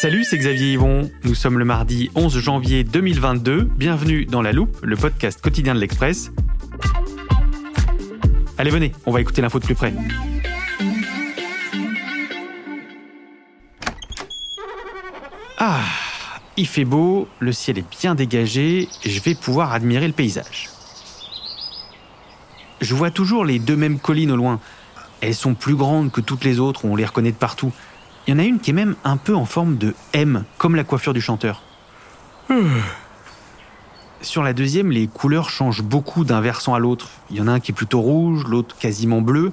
Salut, c'est Xavier Yvon. Nous sommes le mardi 11 janvier 2022. Bienvenue dans La Loupe, le podcast quotidien de l'Express. Allez, venez, on va écouter l'info de plus près. Ah, il fait beau, le ciel est bien dégagé, je vais pouvoir admirer le paysage. Je vois toujours les deux mêmes collines au loin. Elles sont plus grandes que toutes les autres, on les reconnaît de partout. Il y en a une qui est même un peu en forme de M, comme la coiffure du chanteur. Sur la deuxième, les couleurs changent beaucoup d'un versant à l'autre. Il y en a un qui est plutôt rouge, l'autre quasiment bleu.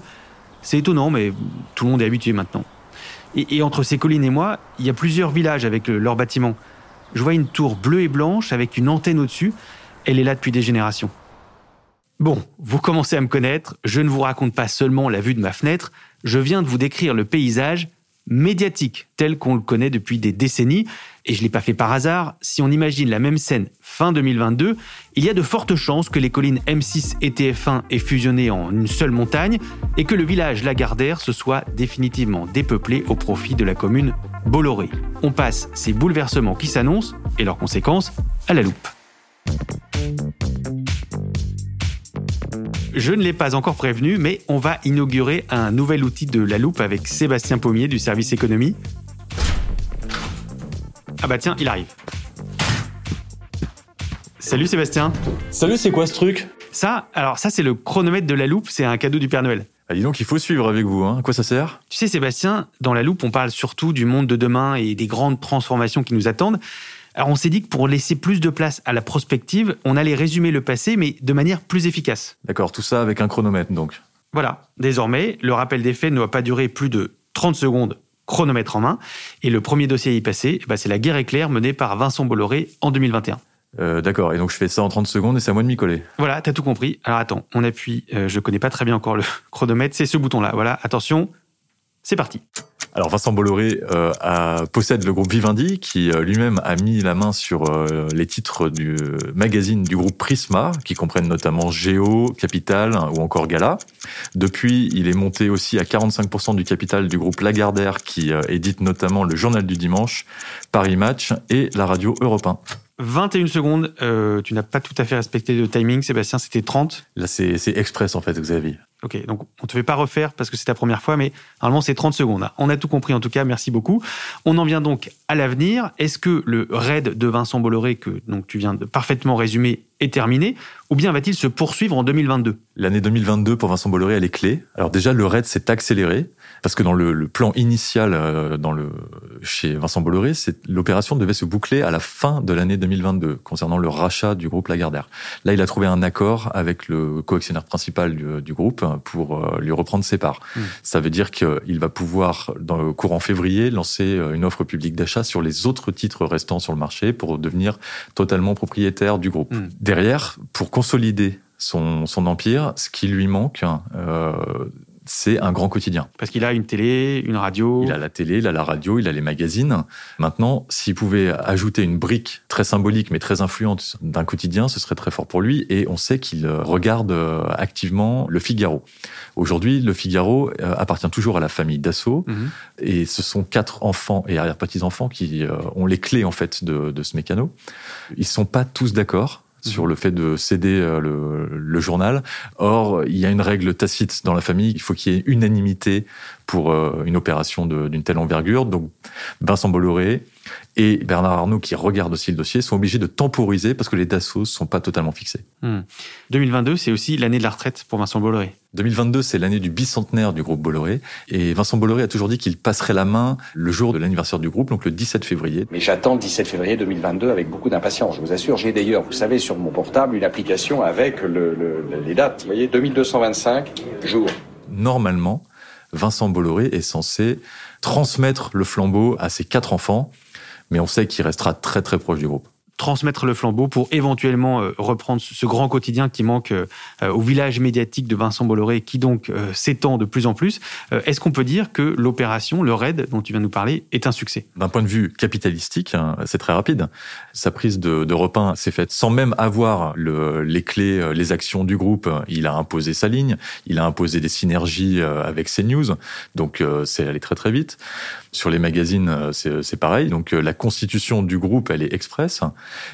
C'est étonnant, mais tout le monde est habitué maintenant. Et, et entre ces collines et moi, il y a plusieurs villages avec le- leurs bâtiments. Je vois une tour bleue et blanche avec une antenne au-dessus. Elle est là depuis des générations. Bon, vous commencez à me connaître, je ne vous raconte pas seulement la vue de ma fenêtre, je viens de vous décrire le paysage médiatique tel qu'on le connaît depuis des décennies, et je ne l'ai pas fait par hasard, si on imagine la même scène fin 2022, il y a de fortes chances que les collines M6 et TF1 aient fusionné en une seule montagne, et que le village Lagardère se soit définitivement dépeuplé au profit de la commune Bolloré. On passe ces bouleversements qui s'annoncent, et leurs conséquences, à la loupe. Je ne l'ai pas encore prévenu, mais on va inaugurer un nouvel outil de la loupe avec Sébastien Pommier du service économie. Ah bah tiens, il arrive. Salut Sébastien. Salut, c'est quoi ce truc? Ça, alors ça c'est le chronomètre de la loupe, c'est un cadeau du Père Noël. ah, Dis donc, il faut suivre avec vous. Hein. À quoi ça sert? Tu sais Sébastien, dans la loupe on parle surtout du monde de demain et des grandes transformations qui nous attendent. Alors on s'est dit que pour laisser plus de place à la prospective, on allait résumer le passé mais de manière plus efficace. D'accord, tout ça avec un chronomètre donc. Voilà, désormais, le rappel des faits ne doit pas durer plus de 30 secondes chronomètre en main. Et le premier dossier à y passer, eh ben, c'est la guerre éclair menée par Vincent Bolloré en 2021. Euh, D'accord, et donc je fais ça en 30 secondes et c'est à moi de m'y coller. Voilà, t'as tout compris. Alors attends, on appuie, euh, je connais pas très bien encore le chronomètre, c'est ce bouton-là. Voilà, attention, c'est parti. Alors Vincent Bolloré euh, a- possède le groupe Vivendi qui euh, lui-même a mis la main sur euh, les titres du magazine du groupe Prisma qui comprennent notamment Géo, Capital ou encore Gala. Depuis, il est monté aussi à 45% du capital du groupe Lagardère qui euh, édite notamment le Journal du Dimanche, Paris Match et la radio Europe 1. 21 secondes, euh, tu n'as pas tout à fait respecté le timing, Sébastien, c'était 30. Là, c'est express en fait, Xavier. Ok, donc on te fait pas refaire parce que c'est ta première fois, mais normalement c'est 30 secondes. On a tout compris en tout cas, merci beaucoup. On en vient donc à l'avenir. Est-ce que le raid de Vincent Bolloré, que donc tu viens de parfaitement résumer, est terminé Ou bien va-t-il se poursuivre en 2022 L'année 2022 pour Vincent Bolloré, elle est clé. Alors déjà, le raid s'est accéléré parce que dans le, plan initial euh, dans le, chez Vincent Bolloré, l'opération devait se boucler à la fin de l'année 2022 concernant le rachat du groupe Lagardère. Là, il a trouvé un accord avec le coactionnaire principal du, du groupe pour euh, lui reprendre ses parts. Mm. Ça veut dire qu'il va pouvoir, dans le courant février, lancer euh, une offre publique d'achat sur les autres titres restants sur le marché pour devenir totalement propriétaire du groupe. Mm. Derrière, pour consolider son, son empire, ce qui lui manque, euh, c'est un grand quotidien. Parce qu'il a une télé, une radio. Il a la télé, il a la radio, il a les magazines. Maintenant, s'il pouvait ajouter une brique très symbolique mais très influente d'un quotidien, ce serait très fort pour lui. Et on sait qu'il euh, regarde euh, activement le Figaro. Aujourd'hui, le Figaro euh, appartient toujours à la famille Dassault. Mhm. Et ce sont quatre enfants et arrière-petits-enfants qui ont les clés en fait de, de ce mécano. Ils sont pas tous d'accord sur mhm. le fait de céder le, le, journal. Or, il y a une règle tacite dans la famille, il faut qu'il y ait unanimité pour une opération d'une telle envergure. Donc, Vincent Bolloré et Bernard Arnault, qui regarde aussi le dossier, sont obligés de temporiser parce que les DASSOS ne sont pas totalement fixés. 2022, hmm. c'est aussi l'année de la retraite pour Vincent Bolloré. 2022, c'est l'année du bicentenaire du groupe Bolloré. Et Vincent Bolloré a toujours dit qu'il passerait la main le jour de l'anniversaire du groupe, donc le 17 février. Mais j'attends le 17 février 2022 avec beaucoup d'impatience. Je vous assure, j'ai d'ailleurs, vous savez, sur mon portable, une application avec les dates. Vous voyez, 2225 jours. Normalement, Vincent Bolloré est censé transmettre le flambeau à ses quatre enfants mais on sait qu'il restera très très proche du groupe transmettre le flambeau pour éventuellement euh, reprendre ce grand quotidien qui manque euh, au village médiatique de Vincent Bolloré, qui donc euh, s'étend de plus en plus. Est-ce qu'on peut dire que l'opération, le raid dont tu viens de nous parler, est un succès? D'un point de vue capitalistique, hein, c'est très rapide. Sa prise de, de repas s'est faite sans même avoir le, les clés, les actions du groupe. Il a imposé sa ligne, il a imposé des synergies avec CNews, donc c'est allé très très vite. Sur les magazines, c'est pareil. Donc la constitution du groupe, elle est express.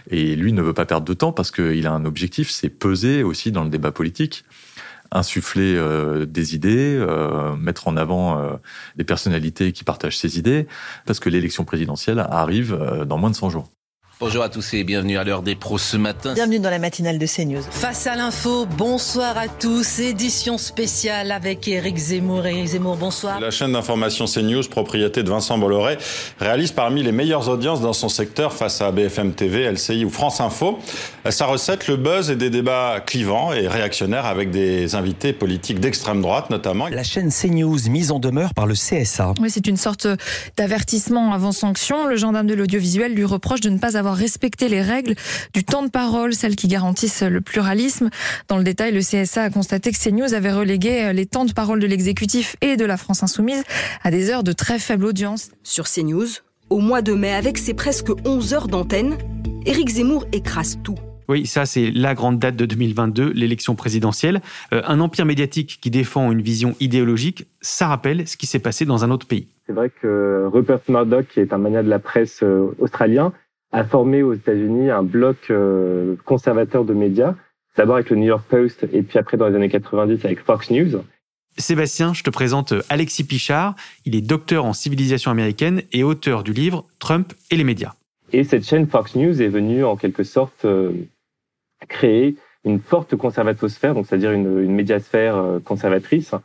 Et lui ne veut pas perdre de temps parce qu'il a un objectif, c'est peser aussi dans le débat politique insuffler euh, des idées, euh, mettre en avant euh, des personnalités qui partagent ses idées, parce que l'élection présidentielle arrive dans moins de 100 jours. Bonjour à tous et bienvenue à l'heure des pros ce matin. Bienvenue dans la matinale de CNews. Face à l'info, bonsoir à tous. Édition spéciale avec Eric Zemmour. Eric Zemmour, bonsoir. La chaîne d'information CNews, propriété de Vincent Bolloré, réalise parmi les meilleures audiences dans son secteur face à BFM TV, LCI ou France Info. Sa recette, le buzz et des débats clivants et réactionnaires avec des invités politiques d'extrême droite notamment. La chaîne CNews mise en demeure par le CSA. Oui, c'est une sorte d'avertissement avant sanction. Le gendarme de l'audiovisuel lui reproche de ne pas avoir respecter les règles du temps de parole, celles qui garantissent le pluralisme. Dans le détail, le CSA a constaté que CNews avait relégué les temps de parole de l'exécutif et de la France insoumise à des heures de très faible audience. Sur CNews, au mois de mai, avec ses presque 11 heures d'antenne, Éric Zemmour écrase tout. Oui, ça c'est la grande date de 2022, l'élection présidentielle. Euh, un empire médiatique qui défend une vision idéologique, ça rappelle ce qui s'est passé dans un autre pays. C'est vrai que Rupert Murdoch, qui est un mania de la presse euh, australien, a formé aux États-Unis un bloc euh, conservateur de médias, d'abord avec le New York Post et puis après dans les années 90 avec Fox News. Sébastien, je te présente Alexis Pichard. Il est docteur en civilisation américaine et auteur du livre Trump et les médias. Et cette chaîne Fox News est venue en quelque sorte euh, créer une forte conservatosphère, donc c'est-à-dire une, une médiasphère euh, conservatrice, euh,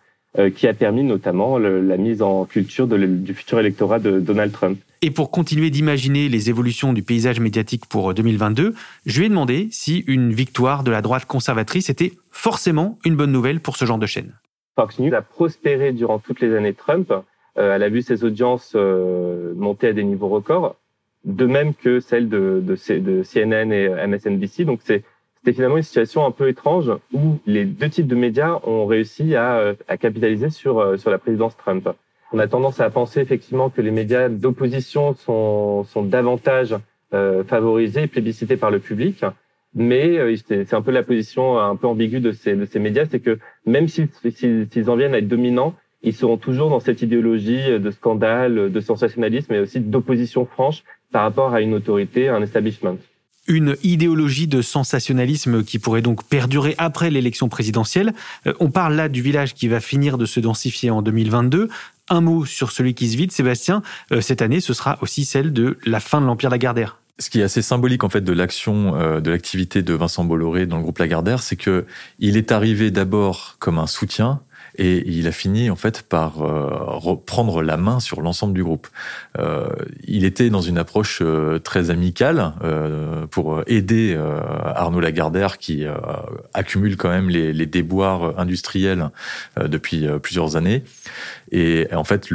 qui a permis notamment la mise en culture du futur électorat de Donald Trump. Et pour continuer d'imaginer les évolutions du paysage médiatique pour 2022, euh, je lui ai demandé si une victoire de la droite conservatrice était forcément une bonne nouvelle pour ce genre de chaîne. Fox News a prospéré durant toutes les années Trump. Euh, elle a vu ses audiences monter à des niveaux records, de même que celles de, de CNN et MSNBC. Donc c'est c'était finalement une situation un peu étrange où les deux types de médias ont réussi à, euh, à capitaliser sur, euh, sur la présidence Trump. On a tendance à penser effectivement que les médias d'opposition sont, sont davantage euh, favorisés et plébiscités par le public. Mais euh, c'est un peu la position un peu ambiguë de ces, de ces médias, c'est que même s'ils en viennent à être dominants, ils seront toujours dans cette idéologie de scandale, de sensationnalisme et aussi d'opposition franche par rapport à une autorité, à un establishment une idéologie de sensationnalisme qui pourrait donc perdurer après l'élection présidentielle. Euh, on parle là du village qui va finir de se densifier en 2022. Un mot sur celui qui se vide, Sébastien. Euh, cette année, ce sera aussi celle de la fin de l'Empire Lagardère. Ce qui est assez symbolique en fait de l'action, euh, de l'activité de Vincent Bolloré dans le groupe Lagardère, c'est que il est arrivé d'abord comme un soutien et il a fini en fait par euh, reprendre la main sur l'ensemble du groupe. Euh, il était dans une approche euh, très amicale euh, pour aider Arnaud Lagardère qui accumule quand même les, déboires industriels depuis plusieurs années. Et en fait,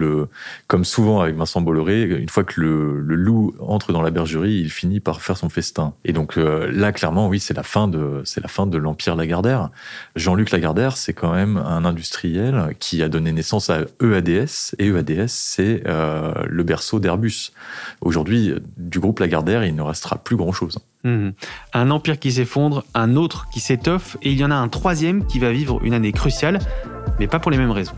comme souvent avec Vincent Bolloré, une fois que le, le loup entre dans la bergerie, il finit par faire son festin. Et donc là, clairement, oui, c'est la fin de c'est la fin de l'empire Lagardère. Jean-Luc Lagardère, c'est quand même un industriel qui a donné naissance à EADS. Et EADS, c'est euh, le berceau d'Airbus. Aujourd'hui, du groupe Lagardère, il ne restera plus grand-chose. Mmh. Un empire qui s'effondre, un autre qui s'étoffe, et il y en a un troisième qui va vivre une année cruciale, mais pas pour les mêmes raisons.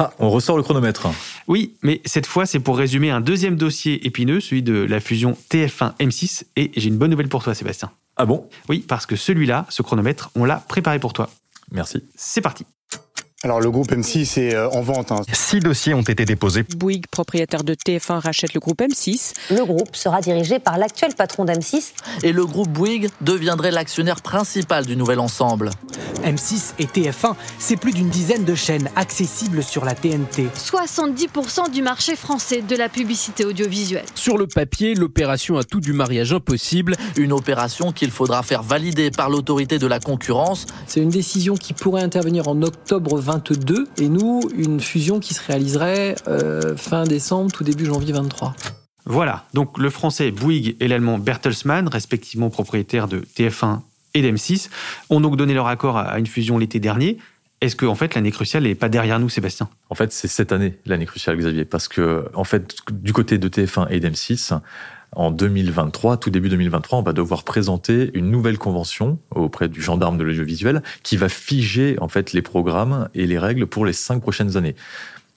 Ah, on ressort le chronomètre. Oui, mais cette fois, c'est pour résumer un deuxième dossier épineux, celui de la fusion TF1-M6. Et j'ai une bonne nouvelle pour toi, Sébastien. Ah bon? Oui, parce que celui-là, ce chronomètre, on l'a préparé pour toi. Merci. C'est parti. Alors le groupe M6 est euh, en vente. Hein. Six dossiers ont été déposés. Bouygues, propriétaire de TF1, rachète le groupe M6. Le groupe sera dirigé par l'actuel patron d'M6. Et le groupe Bouygues deviendrait l'actionnaire principal du nouvel ensemble. M6 et TF1, c'est plus d'une dizaine de chaînes accessibles sur la TNT. 70% du marché français de la publicité audiovisuelle. Sur le papier, l'opération a tout du mariage impossible. Une opération qu'il faudra faire valider par l'autorité de la concurrence. C'est une décision qui pourrait intervenir en octobre 22 et nous, une fusion qui se réaliserait euh, fin décembre, tout début janvier 23. Voilà, donc le français Bouygues et l'allemand Bertelsmann, respectivement propriétaires de TF1 et d'M6, ont donc donné leur accord à une fusion l'été dernier. Est-ce que en fait l'année cruciale n'est pas derrière nous, Sébastien? En fait, c'est cette année l'année cruciale, Xavier, parce que en fait, du côté de TF1 et d'M6, en 2023, tout début 2023, on va devoir présenter une nouvelle convention auprès du gendarme de l'audiovisuel qui va figer en fait les programmes et les règles pour les cinq prochaines années.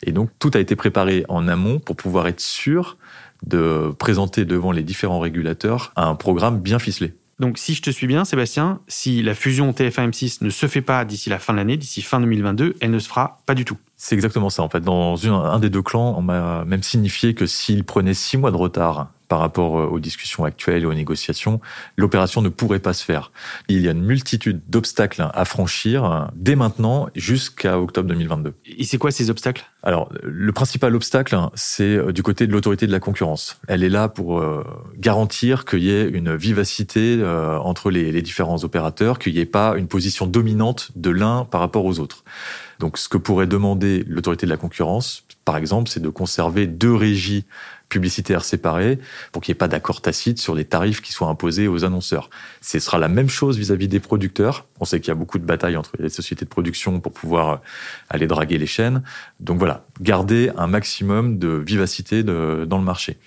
Et donc tout a été préparé en amont pour pouvoir être sûr de présenter devant les différents régulateurs un programme bien ficelé. Donc si je te suis bien, Sébastien, si la fusion TF1-M6 ne se fait pas d'ici la fin de l'année, d'ici fin 2022, elle ne se fera pas du tout. C'est exactement ça. En fait, dans un des deux clans, on m'a même signifié que s'il prenait six mois de retard par rapport aux discussions actuelles et aux négociations, l'opération ne pourrait pas se faire. Il y a une multitude d'obstacles à franchir dès maintenant jusqu'à octobre 2022. Et c'est quoi ces obstacles? Alors, le principal obstacle, c'est du côté de l'autorité de la concurrence. Elle est là pour garantir qu'il y ait une vivacité entre les, les différents opérateurs, qu'il n'y ait pas une position dominante de l'un par rapport aux autres. Donc, ce que pourrait demander l'autorité de la concurrence, par exemple, c'est de conserver deux régies publicitaires séparées pour qu'il n'y ait pas d'accord tacite sur les tarifs qui soient imposés aux annonceurs. Ce sera la même chose vis-à-vis des producteurs. On sait qu'il y a beaucoup de batailles entre les sociétés de production pour pouvoir aller draguer les chaînes. Donc voilà, garder un maximum de vivacité dans le marché.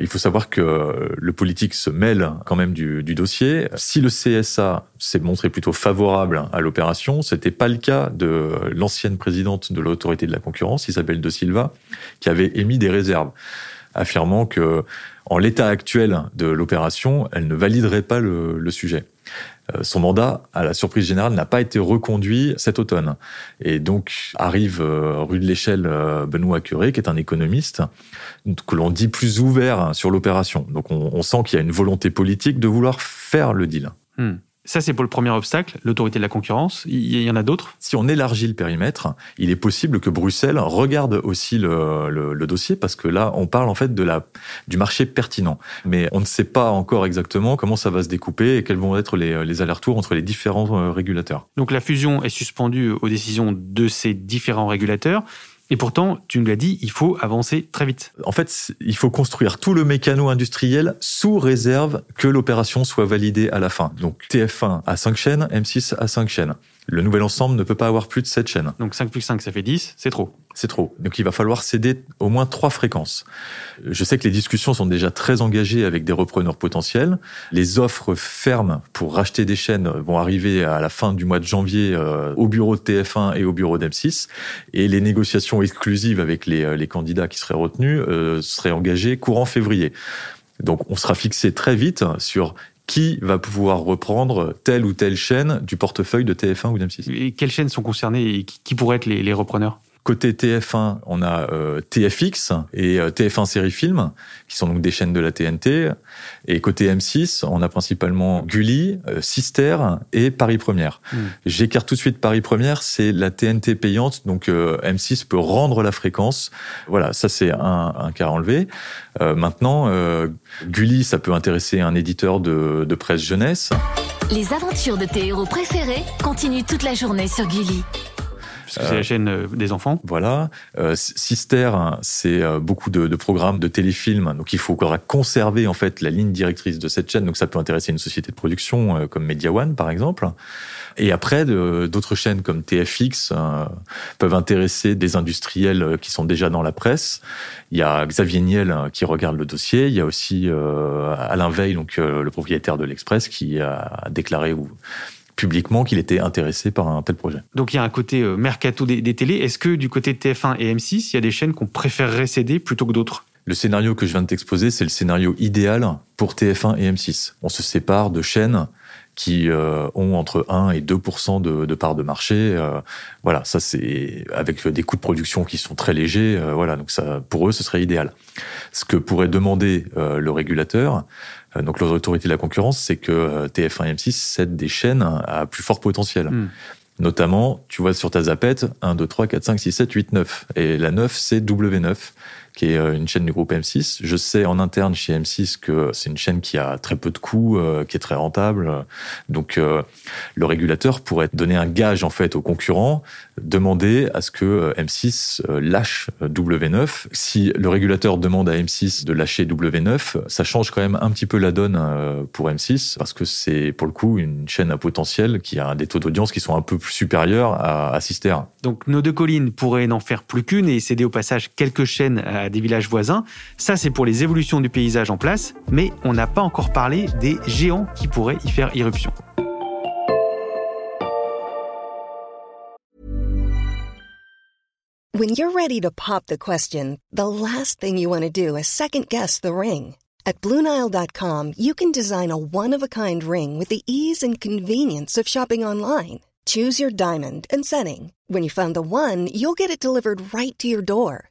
Il faut savoir que le politique se mêle quand même du, du dossier. Si le CSA s'est montré plutôt favorable à l'opération, c'était pas le cas de l'ancienne présidente de l'autorité de la concurrence, Isabelle de Silva, qui avait émis des réserves, affirmant que, en l'état actuel de l'opération, elle ne validerait pas le, le sujet son mandat, à la surprise générale, n'a pas été reconduit cet automne. Et donc arrive rue de l'Échelle Benoît Curé, qui est un économiste, que l'on dit plus ouvert sur l'opération. Donc on, on sent qu'il y a une volonté politique de vouloir faire le deal. Hmm. Ça, c'est pour le premier obstacle, l'autorité de la concurrence. Il y en a d'autres Si on élargit le périmètre, il est possible que Bruxelles regarde aussi le, le, le, dossier, parce que là, on parle en fait de la, du marché pertinent. Mais on ne sait pas encore exactement comment ça va se découper et quels vont être les, les allers-retours entre les différents régulateurs. Donc la fusion est suspendue aux décisions de ces différents régulateurs. Et pourtant, tu nous l'as dit, il faut avancer très vite. En fait, il faut construire tout le mécano industriel sous réserve que l'opération soit validée à la fin. Donc TF1 à 5 chaînes, M6 à 5 chaînes. Le nouvel ensemble ne peut pas avoir plus de 7 chaînes. Donc 5 plus 5, ça fait 10, c'est trop. C'est trop. Donc il va falloir céder au moins trois fréquences. Je sais que les discussions sont déjà très engagées avec des repreneurs potentiels. Les offres fermes pour racheter des chaînes vont arriver à la fin du mois de janvier au bureau de TF1 et au bureau d'M6. Et les négociations exclusives avec les, les candidats qui seraient retenus euh, seraient engagées courant février. Donc on sera fixé très vite sur qui va pouvoir reprendre telle ou telle chaîne du portefeuille de TF1 ou d'M6. Et quelles chaînes sont concernées et qui pourraient être les, les repreneurs? Côté TF1, on a euh, TFX et euh, TF1 Série Film, qui sont donc des chaînes de la TNT. Et côté M6, on a principalement Gulli, euh, Sister et Paris Première. Hmm. J'écarte tout de suite Paris Première, c'est la TNT payante, donc M6 peut rendre la fréquence. Voilà, ça c'est un, un cas enlevé. maintenant, Gulli, ça peut intéresser un éditeur de, de presse jeunesse. Les aventures de tes héros préférés continuent toute la journée sur Gulli. Parce que c'est la chaîne des enfants. Voilà. Euh, Sister, c'est beaucoup de, de, programmes de téléfilms. Donc il faut conserver en fait la ligne directrice de cette chaîne. Donc ça peut intéresser une société de production euh, comme Media One par exemple. Et après, d'autres chaînes comme TFX euh, peuvent intéresser des industriels qui sont déjà dans la presse. Il y a Xavier Niel qui regarde le dossier. Il y a aussi euh, Alain Veil, donc le propriétaire de l'Express, qui a déclaré ou publiquement qu'il était intéressé par un tel projet. Donc il y a un côté euh, mercato des, des télés. Est-ce que du côté de TF1 et M6, il y a des chaînes qu'on préférerait céder plutôt que d'autres? Le scénario que je viens de t'exposer, c'est le scénario idéal pour TF1 et M6. On se sépare de chaînes qui euh, ont entre 1 et 2 de, de part de marché. Euh, voilà, ça c'est avec des coûts de production qui sont très légers. Euh, voilà, donc ça pour eux ce serait idéal. Ce que pourrait demander euh, le régulateur, euh, donc l'autorité de la concurrence, c'est que euh, TF1 et M6 cèdent des chaînes à plus fort potentiel. Hmm. Notamment, tu vois sur ta zapette, 1, 2, 3, 4, 5, 6, 7, 8, 9. Et la 9, c'est W9, qui est euh, une chaîne du groupe M6. Je sais en interne chez M6 que c'est une chaîne qui a très peu de coûts, euh, qui est très rentable. Donc, euh, le régulateur pourrait donner un gage, en fait, aux concurrents, demander à ce que euh, M6 euh, lâche euh, W9. Si le régulateur demande à M6 de lâcher W9, ça change quand même un petit peu la donne pour M6, parce que c'est, pour le coup, une chaîne à potentiel qui a des taux d'audience qui sont un peu plus supérieurs à, à Sister. Donc nos deux collines pourraient n'en faire plus qu'une et céder au passage quelques chaînes à des villages voisins. Ça, c'est pour les évolutions du paysage en place, mais on n'a pas encore parlé des géants qui pourraient y faire irruption. When you're ready to pop the question, the last thing you want to do is second guess the ring. At Bluenile.com, you can design a one of a kind ring with the ease and convenience of shopping online. Choose your diamond and setting. When you find the one, you'll get it delivered right to your door.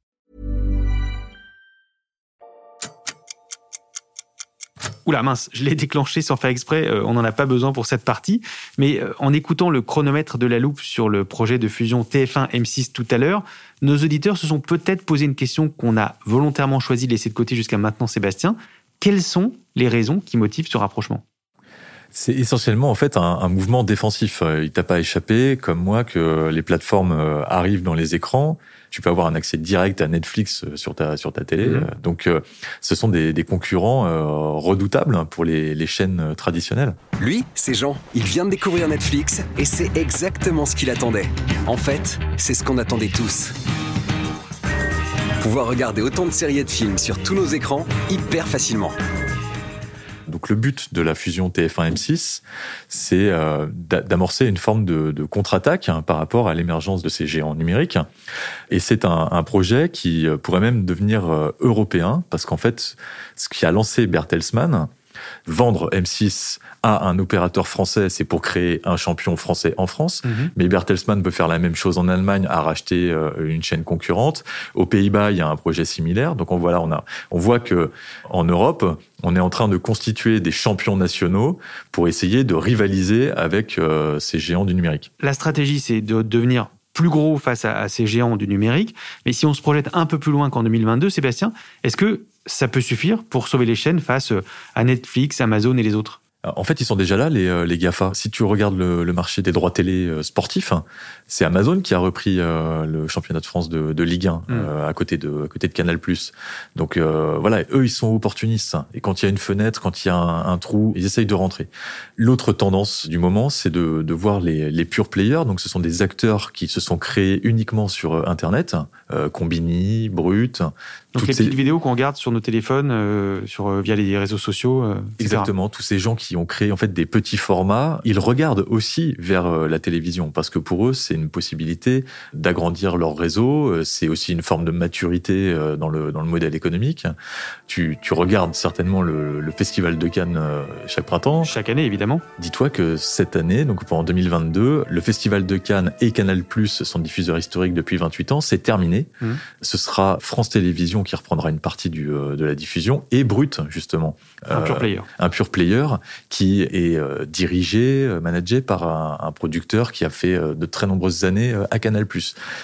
Oula mince, je l'ai déclenché sans faire exprès, euh, on n'en a pas besoin pour cette partie. Mais euh, en écoutant le chronomètre de la loupe sur le projet de fusion TF1-M6 tout à l'heure, nos auditeurs se sont peut-être posé une question qu'on a volontairement choisi de laisser de côté jusqu'à maintenant, Sébastien. Quelles sont les raisons qui motivent ce rapprochement? C'est essentiellement en fait un, un mouvement défensif. Euh, Il t'a pas échappé, comme moi, que les plateformes euh, arrivent dans les écrans. Tu peux avoir un accès direct à Netflix euh, sur ta sur ta télé. Mhm. Euh, Donc, ce sont des, des concurrents redoutables pour les, les chaînes traditionnelles. Lui, c'est Jean. Il vient de découvrir Netflix et c'est exactement ce qu'il attendait. En fait, c'est ce qu'on attendait tous. Pouvoir regarder autant de séries et de films sur tous nos écrans hyper facilement. Donc le but de la fusion TF1-M6, c'est euh, d'a- d'amorcer une forme de, contre-attaque hein, par rapport à l'émergence de ces géants numériques. Et c'est un, un projet qui euh, pourrait même devenir euh, européen, parce qu'en fait, ce qui a lancé Bertelsmann, vendre M6 à un opérateur français, c'est pour créer un champion français en France. Mhm. Mais Bertelsmann peut faire la même chose en Allemagne, à racheter euh, une chaîne concurrente. Aux Pays-Bas, il y a un projet similaire. Donc on voit là, on a, on voit que en Europe, on est en train de constituer des champions nationaux pour essayer de rivaliser avec euh, ces géants du numérique. La stratégie, c'est de devenir plus gros face à, à ces géants du numérique. Mais si on se projette un peu plus loin qu'en 2022, Sébastien, est-ce que ça peut suffire pour sauver les chaînes face euh, à Netflix, Amazon et les autres? En fait, ils sont déjà là, les, euh, GAFA. Si tu regardes le, le marché des droits télé euh, sportifs, hein, c'est Amazon qui a repris euh, le championnat de France de, de Ligue 1 euh, à côté de à côté de Canal+. Donc euh, voilà, eux, ils sont opportunistes. hein. Et quand il y a une fenêtre, quand il y a un, un trou, ils essayent de rentrer. L'autre tendance du moment, c'est de, de voir les, les pure players. Donc ce sont des acteurs qui se sont créés uniquement sur Internet, Combini, Brut. Donc toutes les ces- petites vidéos qu'on regarde sur nos téléphones, sur, via les réseaux sociaux. etc. Exactement, tous ces gens qui ont créé en fait des petits formats, ils regardent aussi vers la télévision parce que pour eux c'est une possibilité d'agrandir leur réseau, euh, c'est aussi une forme de maturité euh, dans le dans le modèle économique. Tu, tu regardes certainement le, le festival de Cannes euh, chaque printemps. Chaque année évidemment. Dis-toi que cette année, donc pendant 2022, le festival de Cannes et Canal+ son diffuseur historique depuis 28 ans, c'est terminé. Mhm. Ce sera France Télévisions qui reprendra une partie du, de la diffusion et Brut justement. Un pure player. Un pure player qui est euh, dirigé, euh, managé par un, un producteur qui a fait euh, de très nombreuses années euh, à Canal+.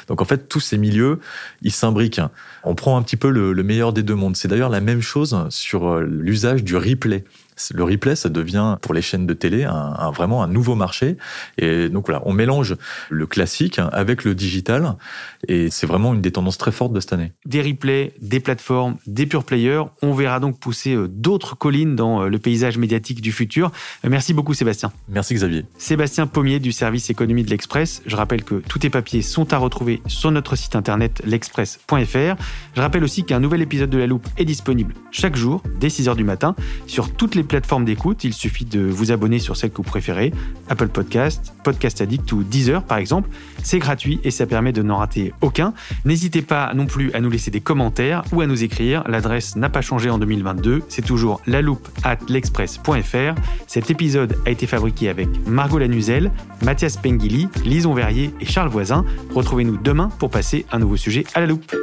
Donc en fait, tous ces milieux, ils s'imbriquent. On prend un petit peu le, le meilleur des deux mondes. C'est d'ailleurs la même chose sur euh, l'usage du replay. Le replay, ça devient pour les chaînes de télé un, vraiment un nouveau marché. Et donc voilà, on mélange le classique avec le digital, et c'est vraiment une des tendances très fortes de cette année. Des replays, des plateformes, des pure players, on verra donc pousser euh, d'autres collines dans euh, le paysage médiatique du futur. Euh, merci beaucoup Sébastien. Merci Xavier. Sébastien Pommier du service économie de l'Express. Je rappelle que tous tes papiers sont à retrouver sur notre site internet l'express.fr. Je rappelle aussi qu'un nouvel épisode de La Loupe est disponible chaque jour dès 6h du matin sur toutes les plateformes d'écoute. Il suffit de vous abonner sur celle que vous préférez, Apple Podcast, Podcast Addict ou Deezer par exemple. C'est gratuit et ça permet de n'en rater aucun. N'hésitez pas non plus à nous laisser des commentaires ou à nous écrire. L'adresse n'a pas changé en 2022. C'est toujours la loupe at l'express.fr. Cet épisode a été fabriqué avec Margot Lanuzel, Mathias Pengili, Lison Verrier et Charles Voisin. Retrouvez-nous demain pour passer un nouveau sujet à la loupe.